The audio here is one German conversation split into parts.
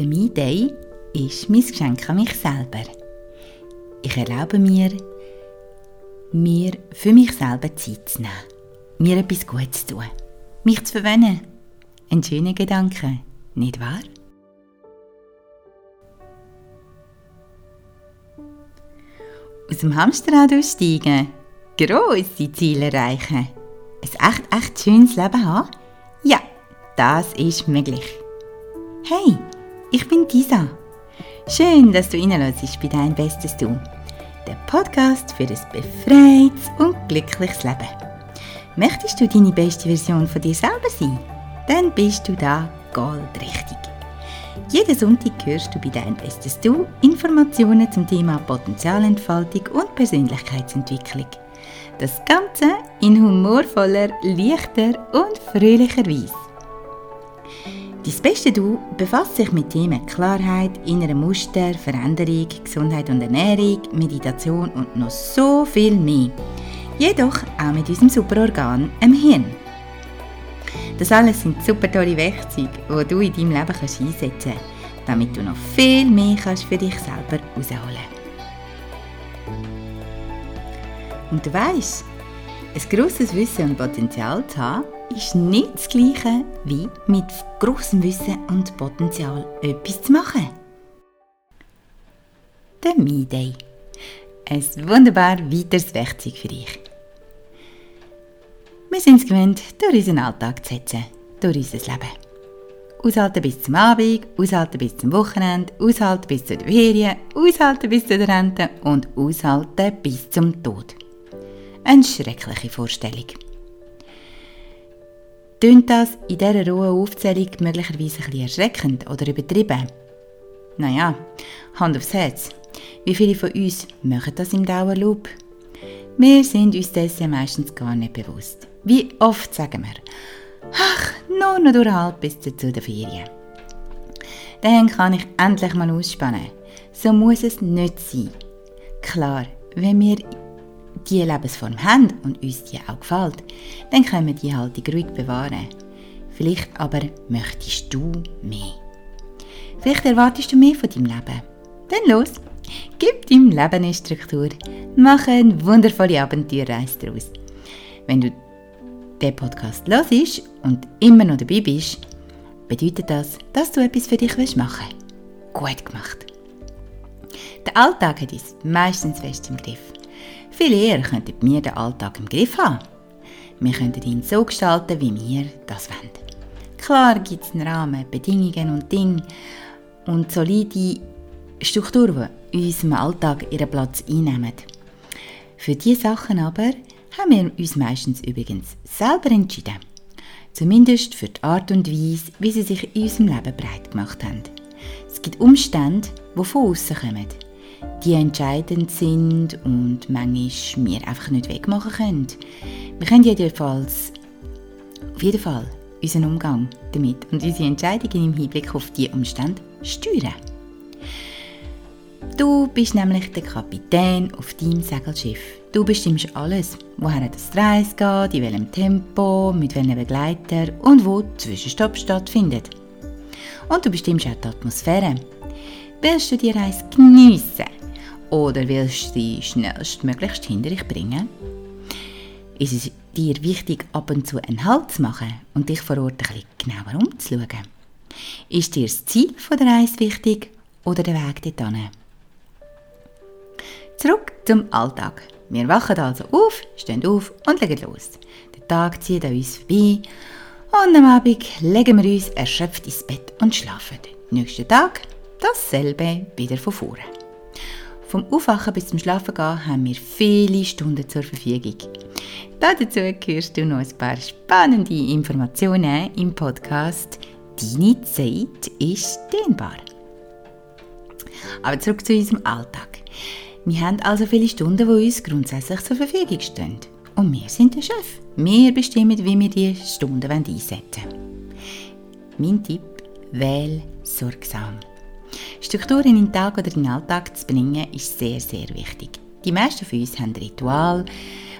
Der Me Day ist mein Geschenk an mich selber. Ich erlaube mir, mir für mich selber Zeit zu nehmen, mir etwas Gutes zu tun, mich zu verwöhnen. Ein schöner Gedanke, nicht wahr? Aus dem Hamsterrad aussteigen, grosse Ziele erreichen, ein echt, echt schönes Leben haben? Ja, das ist möglich. Hey, ich bin Gisa. Schön, dass du reinlässt bei dein Bestes Du. Der Podcast für ein befreites und glückliches Leben. Möchtest du deine beste Version von dir selber sein? Dann bist du da goldrichtig. Jeden Sonntag hörst du bei Dein Bestes Du Informationen zum Thema Potenzialentfaltung und Persönlichkeitsentwicklung. Das Ganze in humorvoller, leichter und fröhlicher Weise. Dein beste Du befasst sich mit Themen Klarheit, innere Muster, Veränderung, Gesundheit und Ernährung, Meditation und noch so viel mehr. Jedoch auch mit unserem Superorgan, dem Hirn. Das alles sind super tolle Werkzeuge, die du in deinem Leben kannst einsetzen kannst, damit du noch viel mehr kannst für dich selber herausholen Und du weißt, ein grosses Wissen und Potenzial zu haben, ist nicht das Gleiche wie mit grossem Wissen und Potenzial etwas zu machen. Der Me Day. Ein wunderbar weiteres Werkzeug für dich. Wir sind es gewöhnt, durch unseren Alltag zu setzen, durch unser Leben. Aushalten bis zum Abend, aushalten bis zum Wochenende, aushalten bis zu den Ferien, aushalten bis zu der Rente und aushalten bis zum Tod. Eine schreckliche Vorstellung. Tönt das in dieser rohen Aufzählung möglicherweise ein erschreckend oder übertrieben? Naja, Hand aufs Herz. Wie viele von uns machen das im Dauerloop? Wir sind uns dessen meistens gar nicht bewusst. Wie oft sagen wir, ach, nur noch durchhalb bis zu den Ferien. Dann kann ich endlich mal ausspannen. So muss es nicht sein. Klar, wenn wir die Lebensform haben und uns die auch gefällt, dann können wir die Haltung ruhig bewahren. Vielleicht aber möchtest du mehr. Vielleicht erwartest du mehr von deinem Leben. Dann los! Gib deinem Leben eine Struktur. Mach eine wundervolle Abenteuerreise daraus. Wenn du den Podcast hörst und immer noch dabei bist, bedeutet das, dass du etwas für dich machen willst. Gut gemacht. Der Alltag hat uns meistens fest im Griff. Viel eher könnten wir den Alltag im Griff haben. Wir könnten ihn so gestalten, wie wir das wollen. Klar gibt es einen Rahmen, Bedingungen und Dinge und solide Strukturen, die in unserem Alltag ihren Platz einnehmen. Für diese Sachen aber haben wir uns meistens übrigens selber entschieden. Zumindest für die Art und Weise, wie sie sich in unserem Leben breit gemacht haben. Es gibt Umstände, die von außen kommen die entscheidend sind und manchmal wir einfach nicht wegmachen können. Wir können jedenfalls, auf jeden Fall unseren Umgang damit und unsere Entscheidungen im Hinblick auf diese Umstände steuern. Du bist nämlich der Kapitän auf deinem Segelschiff. Du bestimmst alles, woher das Reis geht, in welchem Tempo, mit welchem Begleiter und wo Zwischenstopp stattfindet. Und du bestimmst auch die Atmosphäre. Willst du die Reise geniessen? Oder willst du sie schnellstmöglichst hinter dich bringen? Ist es dir wichtig, ab und zu einen Halt zu machen und dich vor Ort ein bisschen genauer umzuschauen? Ist dir das Ziel der Reise wichtig oder der Weg dorthin? Zurück zum Alltag. Wir wachen also auf, stehen auf und legen los. Der Tag zieht an uns vorbei und am Abend legen wir uns erschöpft ins Bett und schlafen. Nächsten Tag dasselbe wieder von vorne. Vom Aufwachen bis zum Schlafengehen haben wir viele Stunden zur Verfügung. Dazu hörst du noch ein paar spannende Informationen im Podcast Deine Zeit ist dehnbar. Aber zurück zu unserem Alltag. Wir haben also viele Stunden, die uns grundsätzlich zur Verfügung stehen. Und wir sind der Chef. Wir bestimmen, wie wir diese Stunden einsetzen wollen. Mein Tipp, wähl sorgsam. Strukturen in den Tag oder in den Alltag zu bringen, ist sehr, sehr wichtig. Die meisten von uns haben Rituale,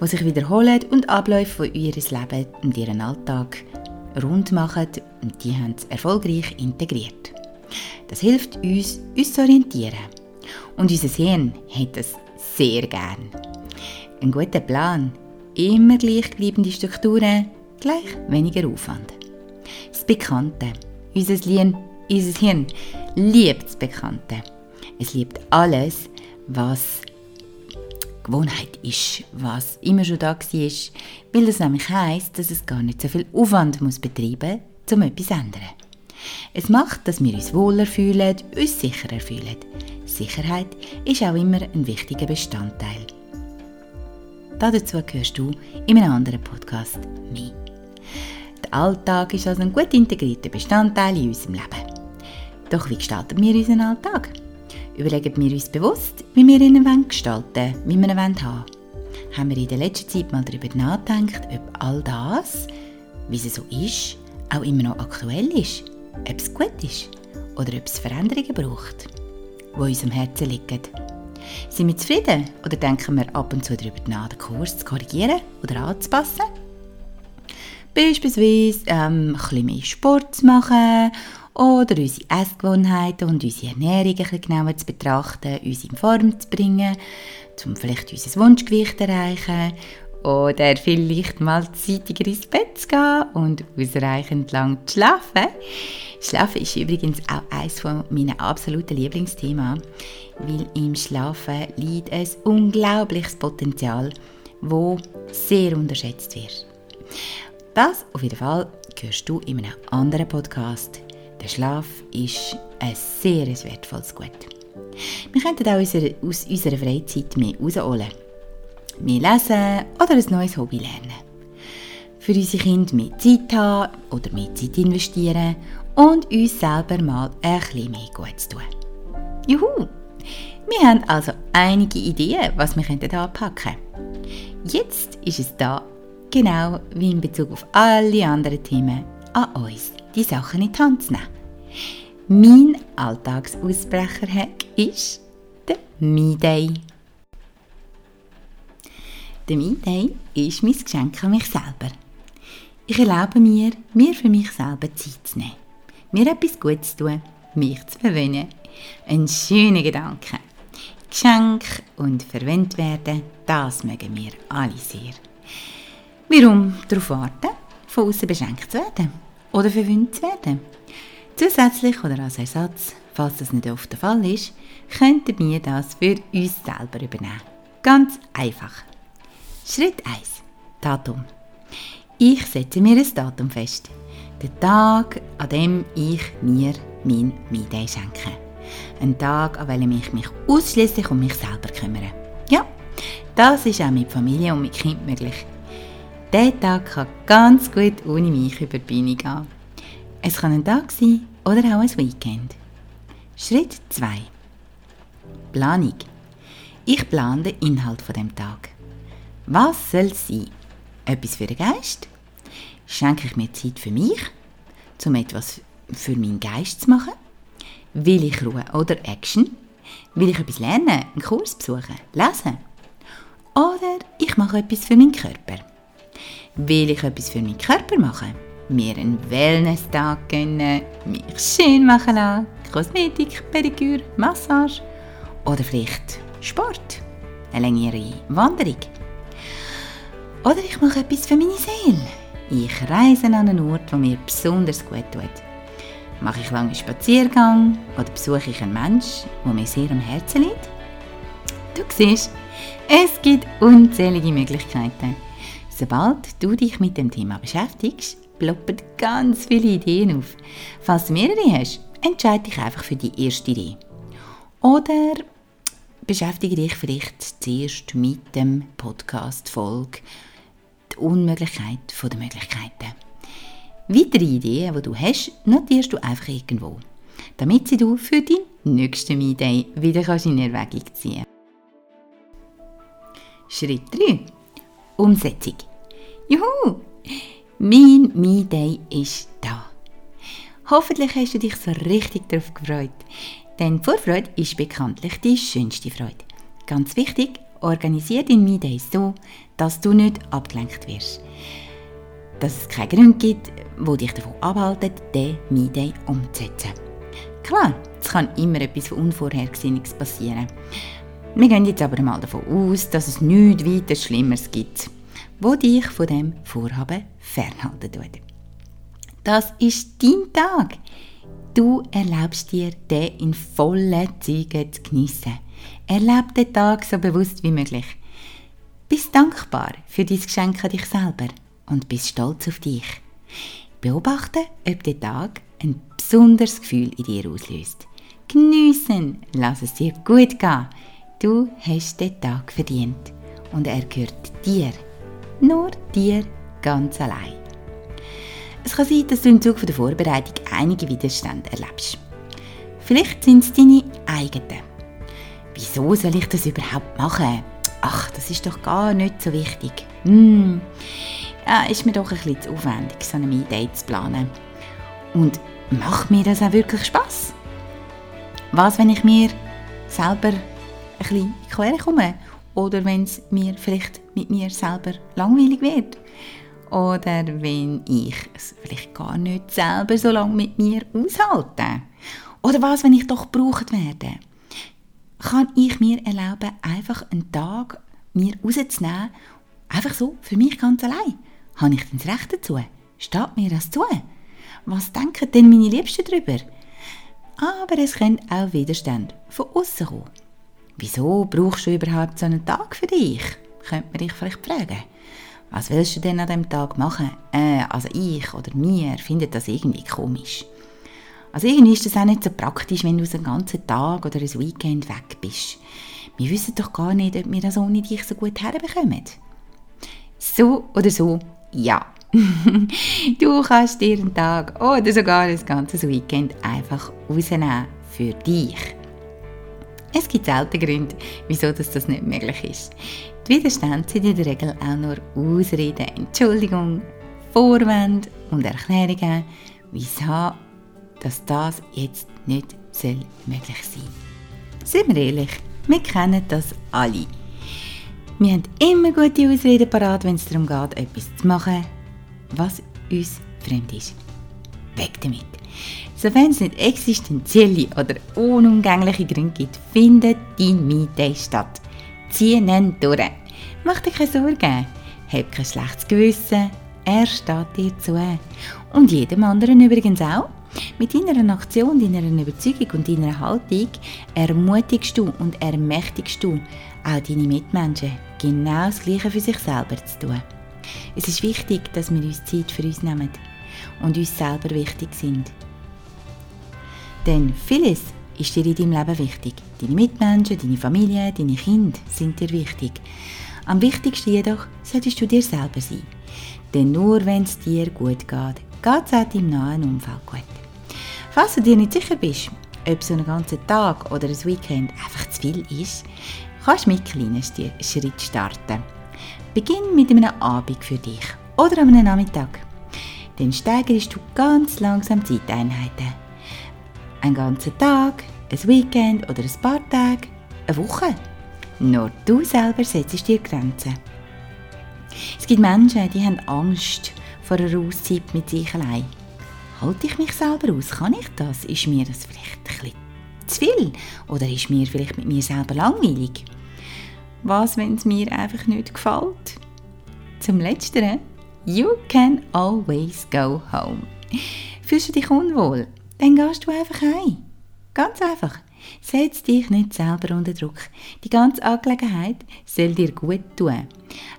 die sich wiederholen und Abläufe von ihrem Leben und ihren Alltag rund machen und die haben es erfolgreich integriert. Das hilft uns, uns zu orientieren. Und unser Hirn hat das sehr gern. Ein guter Plan, immer gleichbleibende Strukturen, gleich weniger Aufwand. Das Bekannte. Unser Hirn, unser Hirn liebt das Bekannte. Es liebt alles, was Gewohnheit ist, was immer schon da war, weil das nämlich heisst, dass es gar nicht so viel Aufwand muss betreiben muss, um etwas zu ändern. Es macht, dass wir uns wohler fühlen, uns sicherer fühlen. Sicherheit ist auch immer ein wichtiger Bestandteil. Dazu gehörst du in einem anderen Podcast mehr. Alltag ist also ein gut integrierter Bestandteil in unserem Leben. Doch wie gestalten wir unseren Alltag? Überlegen wir uns bewusst, wie wir ihn gestalten wie wir ihn haben. Haben wir in der letzten Zeit mal darüber nachgedacht, ob all das, wie es so ist, auch immer noch aktuell ist? Ob es gut ist oder ob es Veränderungen braucht, die unserem Herzen liegen? Sind wir zufrieden oder denken wir ab und zu darüber nach, den Kurs zu korrigieren oder anzupassen? Beispielsweise ähm, ein bisschen mehr Sport zu machen oder unsere Essgewohnheiten und unsere Ernährung ein bisschen genauer zu betrachten, uns in Form zu bringen, um vielleicht unser Wunschgewicht zu erreichen oder vielleicht mal zeitiger ins Bett zu gehen und ausreichend lang zu schlafen. Schlafen ist übrigens auch eines meiner absoluten Lieblingsthemen, weil im Schlafen liegt ein unglaubliches Potenzial, wo sehr unterschätzt wird. Das auf jeden Fall hörst du in einem anderen Podcast. Der Schlaf ist ein sehr wertvolles Gut. Wir könnten auch aus unserer Freizeit mehr rausholen. Mehr lesen oder ein neues Hobby lernen. Für unsere Kinder mehr Zeit haben oder mehr Zeit investieren und uns selber mal ein bisschen mehr Gutes tun. Juhu! Wir haben also einige Ideen, was wir anpacken könnten. Jetzt ist es da, genau wie in Bezug auf alle anderen Themen, an uns, die Sachen in die Hand zu nehmen. Mein Alltagsausbrecher-Hack ist der Me-Day. Der Me-Day ist mein Geschenk an mich selber. Ich erlaube mir, mir für mich selber Zeit zu nehmen, mir etwas Gutes zu tun, mich zu verwöhnen. Ein schöner Gedanke. Geschenk und verwendet werden, das mögen wir alle sehr. Warum darauf warten, von außen beschenkt zu werden oder verwöhnt zu werden? Zusätzlich oder als Ersatz, falls das nicht oft der Fall ist, könnten wir das für uns selber übernehmen. Ganz einfach. Schritt 1. Datum. Ich setze mir ein Datum fest. Den Tag, an dem ich mir mein Me-Day schenke. Ein Tag, an welchem ich mich ausschließlich um mich selber kümmere. Ja, das ist auch mit Familie und mit Kind möglich. Der Tag kann ganz gut ohne mich über die Beine gehen. Es kann ein Tag sein oder auch ein Weekend. Schritt 2. Planung. Ich plane den Inhalt von dem Tag. Was soll es sein? Etwas für den Geist? Schenke ich mir Zeit für mich, um etwas für meinen Geist zu machen? Will ich Ruhe oder Action? Will ich etwas lernen, einen Kurs besuchen, lesen? Oder ich mache etwas für meinen Körper? Will ich etwas für meinen Körper machen? Mir einen Wellness-Tag gönnen, mich schön machen lassen, Kosmetik, Pediküre, Massage oder vielleicht Sport, eine längere Wanderung. Oder ich mache etwas für meine Seele. Ich reise an einen Ort, der mir besonders gut tut. Mache ich lange Spaziergang oder besuche ich einen Menschen, der mir sehr am Herzen liegt? Du siehst, es gibt unzählige Möglichkeiten. Sobald du dich mit dem Thema beschäftigst, ploppen ganz viele Ideen auf. Falls du mehrere hast, entscheide dich einfach für die erste Idee. Oder beschäftige dich vielleicht zuerst mit dem Podcast-Folge «Die Unmöglichkeit der Möglichkeiten». Weitere Ideen, die du hast, notierst du einfach irgendwo, damit sie du für deinen nächsten Me-Day wieder in Erwägung ziehen Schritt 3. Umsetzung. Juhu! Mein Me-Day ist da. Hoffentlich hast du dich so richtig darauf gefreut. Denn Vorfreude ist bekanntlich die schönste Freude. Ganz wichtig, organisiere dein Me-Day so, dass du nicht abgelenkt wirst. Dass es keine Gründe gibt, die dich davon abhalten, den Me-Day umzusetzen. Klar, Es kann immer etwas Unvorhergesehenes passieren. Wir gehen jetzt aber mal davon aus, dass es nichts weiter Schlimmeres gibt, wo dich von dem Vorhaben fernhalten tut. Das ist dein Tag. Du erlaubst dir, den in vollen Zügen zu geniessen. Erleb den Tag so bewusst wie möglich. Bist dankbar für dein Geschenk an dich selber und bist stolz auf dich. Beobachte, ob der Tag ein besonderes Gefühl in dir auslöst. Geniessen, lass es dir gut gehen. Du hast den Tag verdient und er gehört dir. Nur dir ganz allein. Es kann sein, dass du im Zuge der Vorbereitung einige Widerstände erlebst. Vielleicht sind es deine eigenen. Wieso soll ich das überhaupt machen? Ach, das ist doch gar nicht so wichtig. Hm, ja, ist mir doch ein bisschen zu aufwendig, so eine Idee zu planen. Und macht mir das auch wirklich Spaß? Was, wenn ich mir selber bisschen in die komme. Oder wenn es mir vielleicht mit mir selber langweilig wird. Oder wenn ich es vielleicht gar nicht selber so lange mit mir aushalte. Oder was, wenn ich doch gebraucht werde. Kann ich mir erlauben, einfach einen Tag mir rauszunehmen, einfach so, für mich ganz allein? Habe ich denn das Recht dazu? Steht mir das zu? Was denken denn meine Liebsten darüber? Aber es können auch Widerstände von außen kommen. Wieso brauchst du überhaupt so einen Tag für dich? Könnte man dich vielleicht fragen. Was willst du denn an diesem Tag machen? Äh, also ich oder mir findet das irgendwie komisch. Also irgendwie ist das auch nicht so praktisch, wenn du so einen ganzen Tag oder ein Weekend weg bist. Wir wissen doch gar nicht, ob wir das ohne dich so gut herbekommen. So oder so, ja. du kannst dir einen Tag oder sogar ein ganzes Weekend einfach rausnehmen für dich. Es gibt selten Gründe, wieso das, das nicht möglich ist. Die Widerstände sind in der Regel auch nur Ausreden, Entschuldigung, Vorwände und Erklärungen, wieso dass das jetzt nicht soll möglich sein Sind wir ehrlich, wir kennen das alle. Wir haben immer gute Ausreden parat, wenn es darum geht, etwas zu machen, was uns fremd ist. Weg damit. Sofern es nicht existenzielle oder unumgängliche Gründe gibt, findet dein Me-Day statt. Zieh ihn durch. Mach dir keine Sorgen. Hab kein schlechtes Gewissen. Er steht dir zu. Und jedem anderen übrigens auch. Mit deiner Aktion, deiner Überzeugung und deiner Haltung ermutigst du und ermächtigst du auch deine Mitmenschen, genau das Gleiche für sich selber zu tun. Es ist wichtig, dass wir uns Zeit für uns nehmen und uns selber wichtig sind. Denn vieles ist dir in deinem Leben wichtig. Deine Mitmenschen, deine Familie, deine Kinder sind dir wichtig. Am wichtigsten jedoch solltest du dir selber sein. Denn nur wenn es dir gut geht, geht es auch deinem nahen Umfeld gut. Falls du dir nicht sicher bist, ob so ein ganzer Tag oder ein Weekend einfach zu viel ist, kannst du mit kleinen Schritten starten. Beginn mit einem Abend für dich oder einem Nachmittag. Dann steigerst du ganz langsam Zeiteinheiten. Ein ganzer Tag, ein Weekend oder ein paar Tage, eine Woche. Nur du selber setzt dir Grenzen. Es gibt Menschen, die haben Angst vor einer Auszeit mit sich allein. Halte ich mich selber aus? Kann ich das? Ist mir das vielleicht ein zu viel? Oder ist mir vielleicht mit mir selber langweilig? Was, wenn es mir einfach nicht gefällt? Zum Letzteren, you can always go home. Fühlst du dich unwohl? Dann gehst du einfach heim. Ganz einfach. Setz dich nicht selber unter Druck. Die ganze Angelegenheit soll dir gut tun.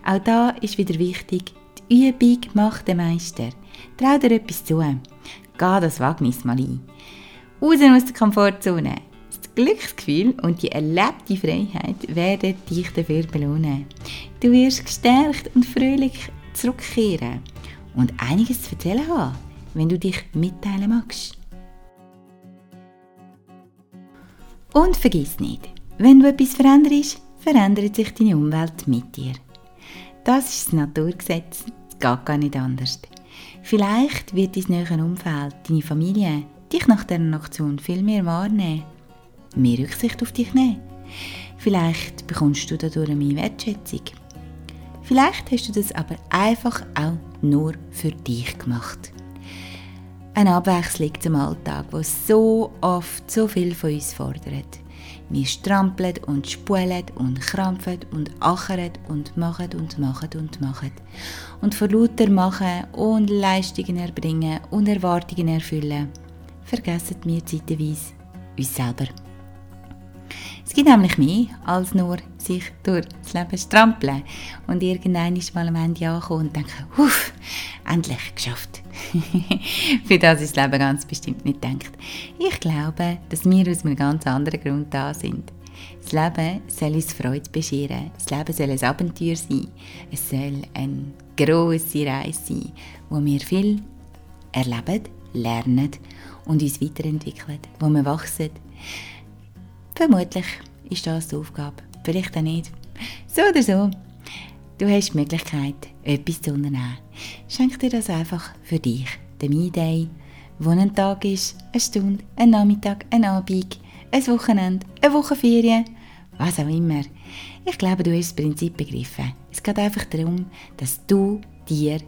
Auch da ist wieder wichtig, die Übung macht den Meister. Trau dir etwas zu. Geh das Wagnis mal ein. Raus aus der Komfortzone. Das Glücksgefühl und die erlebte Freiheit werden dich dafür belohnen. Du wirst gestärkt und fröhlich zurückkehren und einiges zu erzählen haben, wenn du dich mitteilen magst. Und vergiss nicht, wenn du etwas veränderst, verändert sich deine Umwelt mit dir. Das ist das Naturgesetz, es geht gar nicht anders. Vielleicht wird dein näheres Umfeld, deine Familie, dich nach dieser Aktion viel mehr wahrnehmen, mehr Rücksicht auf dich nehmen. Vielleicht bekommst du dadurch mehr Wertschätzung. Vielleicht hast du das aber einfach auch nur für dich gemacht. Eine Abwechslung zum Alltag, wo so oft so viel von uns fordert. Wir strampeln und spulen und krampfen und achern und machen und machen und machen. Und vor lauter Machen und Leistungen erbringen und Erwartungen erfüllen, vergessen wir zeitweise uns selber. Es gibt nämlich mehr als nur sich durch das Leben strampeln und irgendwann mal am Ende ankommen und denken, Uff, endlich geschafft. Für das ist das Leben ganz bestimmt nicht denkt. Ich glaube, dass wir aus einem ganz anderen Grund da sind. Das Leben soll uns Freude bescheren. Das Leben soll ein Abenteuer sein. Es soll eine grosse Reise sein, wo wir viel erleben, lernen und uns weiterentwickeln, wo wir wachsen. Vermutlich ist das die Aufgabe, vielleicht auch nicht. So oder so, du hast die Möglichkeit, etwas zu unternehmen. Schenk dir das einfach für dich, den Me-Day, wo ein Tag ist, eine Stunde, ein Nachmittag, ein Abend, ein Wochenende, eine Wochenferien, was auch immer. Ich glaube, du hast das Prinzip begriffen. Es geht einfach darum, dass du dir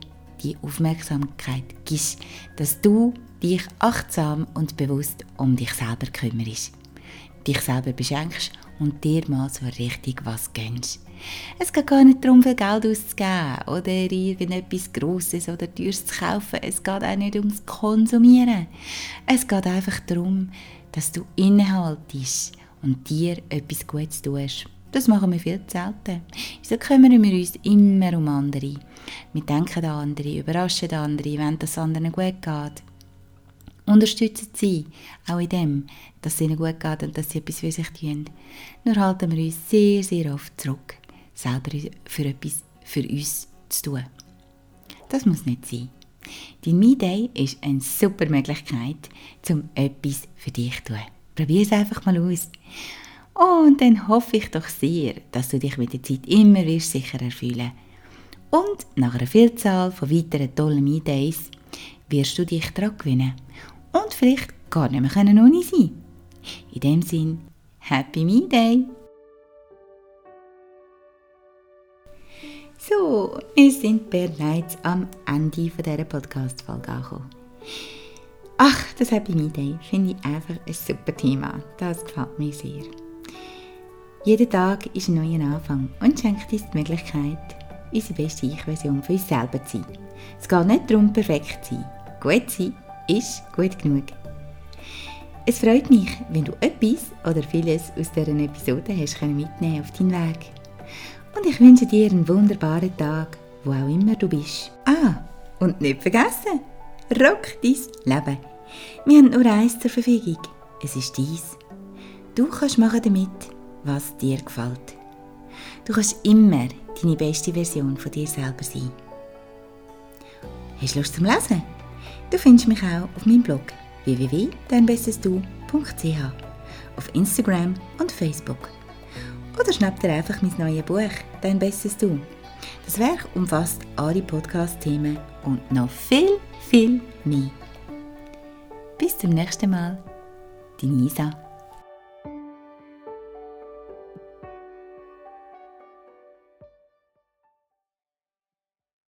die Aufmerksamkeit gibst, dass du dich achtsam und bewusst um dich selber kümmerst dich selber beschenkst und dir mal so richtig was gönnst. Es geht gar nicht darum, viel Geld auszugeben oder irgendetwas Grosses oder Teures zu kaufen. Es geht auch nicht ums Konsumieren. Es geht einfach darum, dass du innehaltest und dir etwas Gutes tust. Das machen wir viel zu selten. Wieso kümmern wir uns immer um andere? Wir denken an andere, überraschen andere, wenn das anderen gut geht. Unterstützen sie auch in dem, dass es ihnen gut geht und dass sie etwas für sich tun. Nur halten wir uns sehr, sehr oft zurück, selber für etwas für uns zu tun. Das muss nicht sein. Dein Me Day ist eine super Möglichkeit, um etwas für dich zu tun. Probier es einfach mal aus. Und dann hoffe ich doch sehr, dass du dich mit der Zeit immer wirst sicherer fühlen Und nach einer Vielzahl von weiteren tollen Me Days wirst du dich daran gewinnen und vielleicht gar nicht mehr ohne sein In dem Sinn, Happy Me Day! So, wir sind bereits am Ende dieser Podcast-Folge angekommen. Ach, das Happy Me Day finde ich einfach ein super Thema. Das gefällt mir sehr. Jeder Tag ist ein neuer Anfang und schenkt uns die Möglichkeit, unsere beste Ich-Version für uns selber zu sein. Es geht nicht darum, perfekt zu sein. Gut sein ist gut genug. Es freut mich, wenn du etwas oder vieles aus dieser Episode hast mitnehmen auf deinen Weg. Und ich wünsche dir einen wunderbaren Tag, wo auch immer du bist. Ah, und nicht vergessen, rock dein Leben. Wir haben nur eins zur Verfügung. Es ist dies. Du kannst machen damit, was dir gefällt. Du kannst immer deine beste Version von dir selber sein. Hast du Lust zum Lesen? Du findest mich auch auf meinem Blog www.deinbestesdu.ch, auf Instagram und Facebook. Oder schnapp dir einfach mein neues Buch Dein Bestes Du. Das Werk umfasst alle Podcast-Themen und noch viel, viel mehr. Bis zum nächsten Mal. Deine Isa.